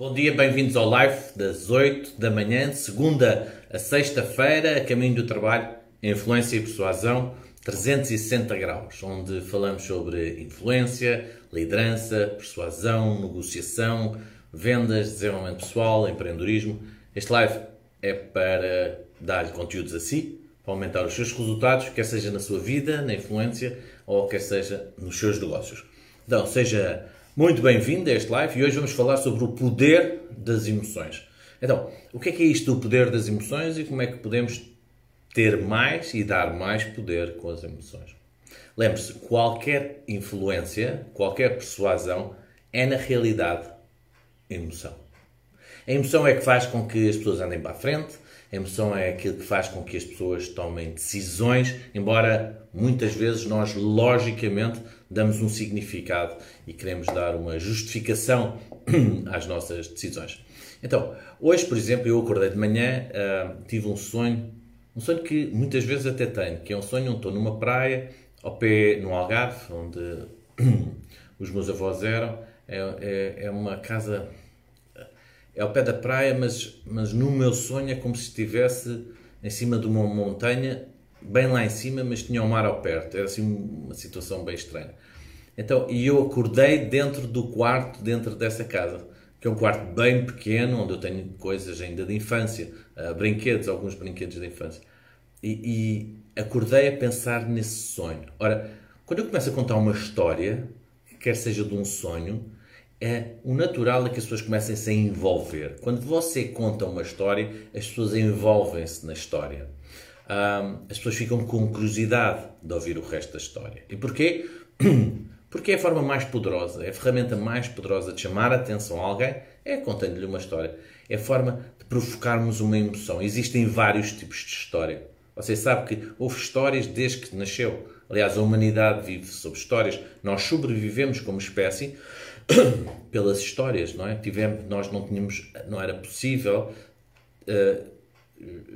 Bom dia, bem-vindos ao live das 8 da manhã, segunda a sexta-feira, a caminho do trabalho, influência e persuasão, 360 graus, onde falamos sobre influência, liderança, persuasão, negociação, vendas, desenvolvimento pessoal, empreendedorismo. Este live é para dar-lhe conteúdos a si, para aumentar os seus resultados, quer seja na sua vida, na influência, ou quer seja nos seus negócios. Então, seja muito bem-vindo a este live e hoje vamos falar sobre o poder das emoções. Então, o que é que é isto do poder das emoções e como é que podemos ter mais e dar mais poder com as emoções? Lembre-se, qualquer influência, qualquer persuasão é na realidade emoção. A emoção é que faz com que as pessoas andem para a frente, a emoção é aquilo que faz com que as pessoas tomem decisões, embora muitas vezes nós, logicamente, damos um significado e queremos dar uma justificação às nossas decisões. Então, hoje, por exemplo, eu acordei de manhã, uh, tive um sonho, um sonho que muitas vezes até tenho, que é um sonho onde estou numa praia, ao pé, no Algarve, onde os meus avós eram, é, é, é uma casa é ao pé da praia, mas, mas no meu sonho é como se estivesse em cima de uma montanha, bem lá em cima, mas tinha o mar ao perto. Era assim uma situação bem estranha. Então, e eu acordei dentro do quarto, dentro dessa casa, que é um quarto bem pequeno, onde eu tenho coisas ainda de infância, uh, brinquedos, alguns brinquedos de infância. E, e acordei a pensar nesse sonho. Ora, quando eu começo a contar uma história, quer seja de um sonho, é o natural é que as pessoas comecem -se a envolver. Quando você conta uma história, as pessoas envolvem-se na história. Um, as pessoas ficam com curiosidade de ouvir o resto da história. E porquê? Porque é a forma mais poderosa, é a ferramenta mais poderosa de chamar a atenção a alguém, é contando-lhe uma história. É a forma de provocarmos uma emoção. Existem vários tipos de história. Você sabe que houve histórias desde que nasceu. Aliás, a humanidade vive sobre histórias. Nós sobrevivemos como espécie pelas histórias, não é? Tivemos, nós não tínhamos, não era possível uh,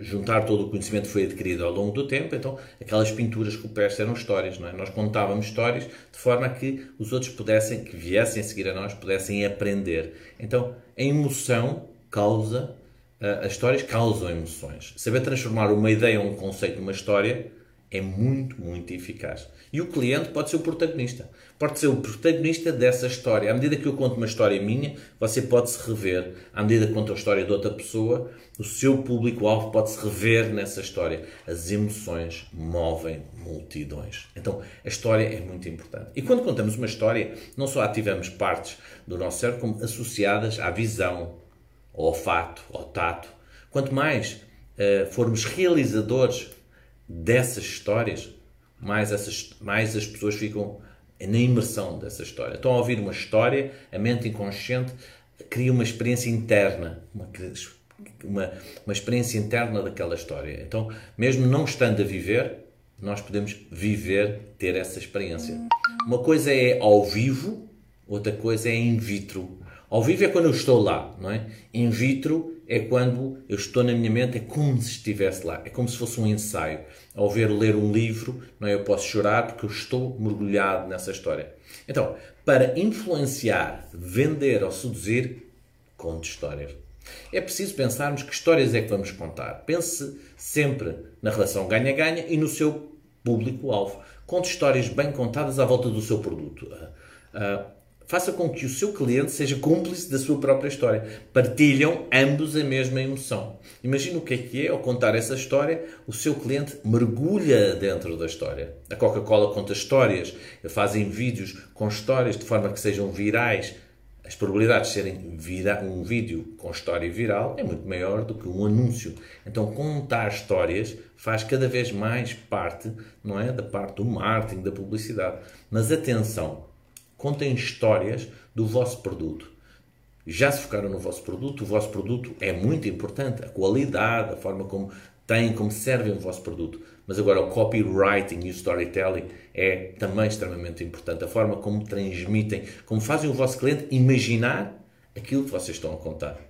juntar todo o conhecimento que foi adquirido ao longo do tempo, então aquelas pinturas rupestres eram histórias, não é? Nós contávamos histórias de forma que os outros pudessem, que viessem a seguir a nós, pudessem aprender. Então, a emoção causa, uh, as histórias causam emoções. Saber transformar uma ideia um conceito numa história é muito, muito eficaz. E o cliente pode ser o protagonista. Pode ser o protagonista dessa história. À medida que eu conto uma história minha, você pode se rever. À medida que conto a história de outra pessoa, o seu público-alvo pode se rever nessa história. As emoções movem multidões. Então, a história é muito importante. E quando contamos uma história, não só ativamos partes do nosso cérebro, como associadas à visão, ao olfato, ao tato. Quanto mais uh, formos realizadores dessas histórias, mais, essas, mais as pessoas ficam na imersão dessa história. Estão a ouvir uma história, a mente inconsciente cria uma experiência interna, uma, uma, uma experiência interna daquela história. Então, mesmo não estando a viver, nós podemos viver, ter essa experiência. Uma coisa é ao vivo, outra coisa é in vitro. Ao vivo é quando eu estou lá, não é? In vitro é quando eu estou na minha mente, é como se estivesse lá, é como se fosse um ensaio. Ao ver ler um livro, não é? eu posso chorar porque eu estou mergulhado nessa história. Então, para influenciar, vender ou seduzir, conte histórias. É preciso pensarmos que histórias é que vamos contar. Pense sempre na relação ganha-ganha e no seu público-alvo. Conte histórias bem contadas à volta do seu produto. Uh, faça com que o seu cliente seja cúmplice da sua própria história. Partilham ambos a mesma emoção. Imagina o que é que é ao contar essa história, o seu cliente mergulha dentro da história. A Coca-Cola conta histórias, fazem vídeos com histórias de forma que sejam virais. As probabilidades de serem vira um vídeo com história viral é muito maior do que um anúncio. Então, contar histórias faz cada vez mais parte, não é, da parte do marketing, da publicidade. Mas atenção, Contem histórias do vosso produto. Já se focaram no vosso produto? O vosso produto é muito importante. A qualidade, a forma como têm, como servem o vosso produto. Mas agora o copywriting e o storytelling é também extremamente importante. A forma como transmitem, como fazem o vosso cliente imaginar aquilo que vocês estão a contar.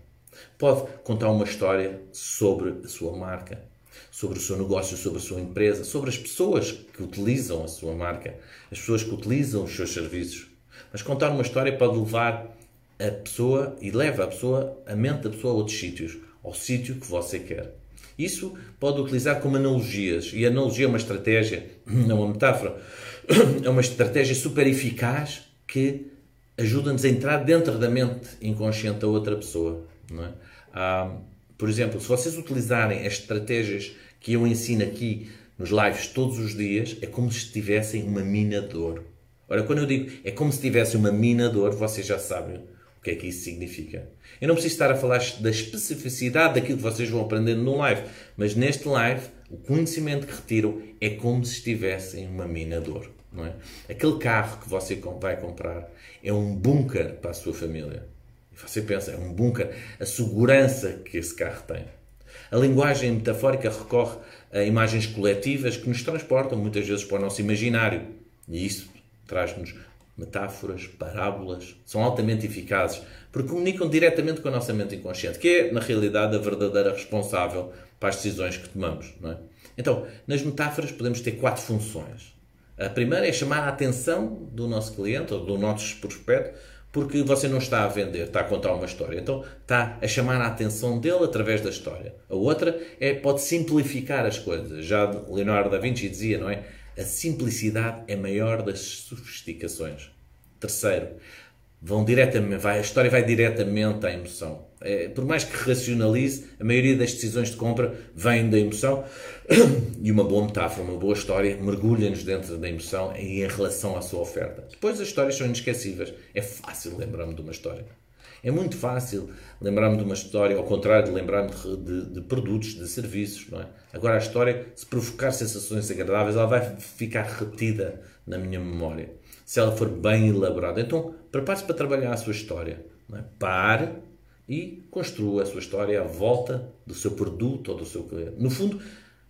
Pode contar uma história sobre a sua marca, sobre o seu negócio, sobre a sua empresa, sobre as pessoas que utilizam a sua marca, as pessoas que utilizam os seus serviços. Mas contar uma história pode levar a pessoa e leva a pessoa, a mente da pessoa a outros sítios, ao sítio que você quer. Isso pode utilizar como analogias, e analogia é uma estratégia, é uma metáfora, é uma estratégia super eficaz que ajuda-nos a entrar dentro da mente inconsciente da outra pessoa. Não é? Ah, por exemplo, se vocês utilizarem as estratégias que eu ensino aqui nos lives todos os dias, é como se tivessem uma mina de ouro. Ora, quando eu digo é como se tivesse uma mina de ouro, vocês já sabem o que é que isso significa. Eu não preciso estar a falar da especificidade daquilo que vocês vão aprendendo no live, mas neste live, o conhecimento que retiram é como se estivessem uma mina de ouro. Não é? Aquele carro que você vai comprar é um bunker para a sua família. E você pensa, é um bunker, a segurança que esse carro tem. A linguagem metafórica recorre a imagens coletivas que nos transportam muitas vezes para o nosso imaginário. E isso traz-nos metáforas, parábolas, são altamente eficazes porque comunicam diretamente com a nossa mente inconsciente, que é, na realidade, a verdadeira responsável para as decisões que tomamos. É? Então, nas metáforas podemos ter quatro funções. A primeira é chamar a atenção do nosso cliente ou do nosso prospecto, porque você não está a vender, está a contar uma história. Então está a chamar a atenção dele através da história. A outra é pode simplificar as coisas. Já Leonardo da Vinci dizia, não é? A simplicidade é maior das sofisticações. Terceiro, vão diretamente, vai, a história vai diretamente à emoção. É, por mais que racionalize, a maioria das decisões de compra vem da emoção e uma boa metáfora, uma boa história mergulha-nos dentro da emoção e em relação à sua oferta. Depois as histórias são inesquecíveis. É fácil lembrar-me de uma história. É muito fácil lembrar-me de uma história, ao contrário de lembrar-me de, de, de, produtos, de serviços, não é? Agora a história, se provocar sensações agradáveis, ela vai ficar retida na minha memória. Se ela for bem elaborada. Então, prepare-se para trabalhar a sua história. Não é? Pare e construa a sua história à volta do seu produto ou do seu cliente. No fundo,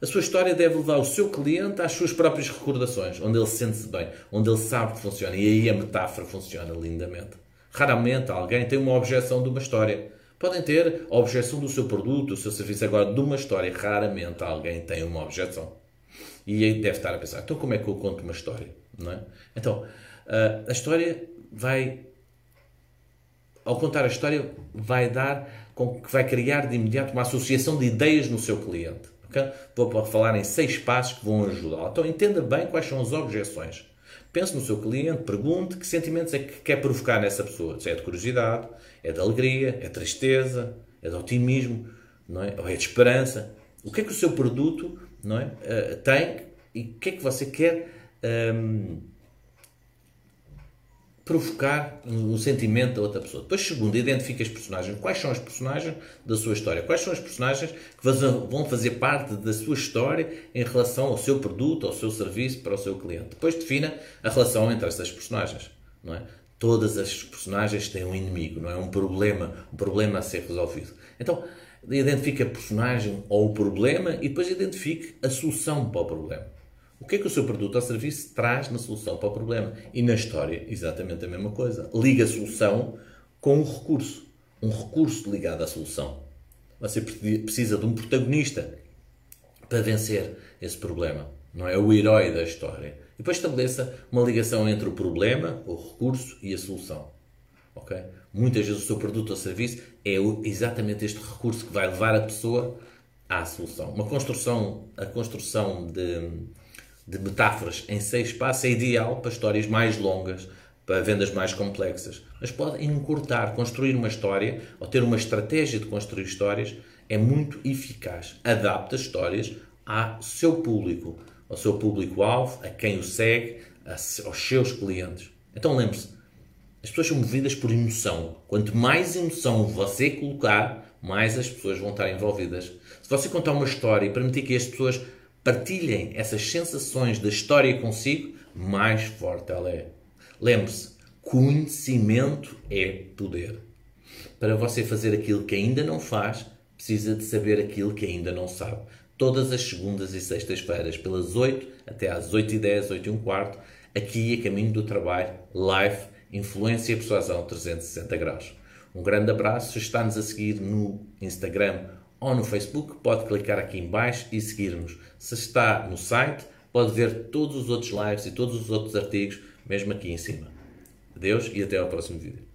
a sua história deve levar o seu cliente às suas próprias recordações, onde ele sente-se bem, onde ele sabe que funciona. E aí a metáfora funciona lindamente. Raramente alguém tem uma objeção de uma história. Podem ter a objeção do seu produto, do seu serviço. Agora, de uma história, raramente alguém tem uma objeção. E aí deve estar a pensar, então como é que eu conto uma história? Não é? Então, a história vai ao contar a história, vai dar, com, que vai criar de imediato uma associação de ideias no seu cliente. Okay? Vou falar em seis passos que vão ajudá-lo. Então entenda bem quais são as objeções. Pense no seu cliente, pergunte que sentimentos é que quer provocar nessa pessoa. Se é de curiosidade, é de alegria, é de tristeza, é de otimismo, não é? ou é de esperança. O que é que o seu produto não é? Uh, tem e o que é que você quer um, provocar um sentimento da outra pessoa. Depois, segundo, identifica os personagens. Quais são os personagens da sua história? Quais são os personagens que vão fazer parte da sua história em relação ao seu produto, ao seu serviço para o seu cliente? Depois defina a relação entre essas personagens. Não é? Todas as personagens têm um inimigo, não é? Um problema, um problema a ser resolvido. Então, identifica a personagem ou o problema e depois identifique a solução para o problema. O que é que o seu produto ou serviço traz na solução para o problema? E na história, exatamente a mesma coisa. Liga a solução com um recurso. Um recurso ligado à solução. Você precisa de um protagonista para vencer esse problema. Não é o herói da história. E depois estabeleça uma ligação entre o problema, o recurso e a solução. Okay? Muitas vezes o seu produto ou serviço é exatamente este recurso que vai levar a pessoa à solução. Uma construção, a construção de de metáforas em seis passos é ideal para histórias mais longas, para vendas mais complexas. Mas pode encurtar, construir uma história ou ter uma estratégia de construir histórias é muito eficaz. Adapta histórias ao seu público, ao seu público-alvo, a quem o segue, aos seus clientes. Então lembre-se, as pessoas são movidas por emoção. Quanto mais emoção você colocar, mais as pessoas vão estar envolvidas. Se você contar uma história e permitir que as pessoas partilhem essas sensações da história consigo, mais forte ela é. Lembre-se, conhecimento é poder. Para você fazer aquilo que ainda não faz, precisa de saber aquilo que ainda não sabe. Todas as segundas e sextas-feiras, pelas 8 até às 8 e 10, 8 e um quarto, aqui a caminho do trabalho, live, influência e persuasão 360 graus. Um grande abraço, está-nos a seguir no Instagram ou no Facebook, pode clicar aqui em baixo e seguir-nos. Se está no site, pode ver todos os outros lives e todos os outros artigos, mesmo aqui em cima. Adeus e até ao próximo vídeo.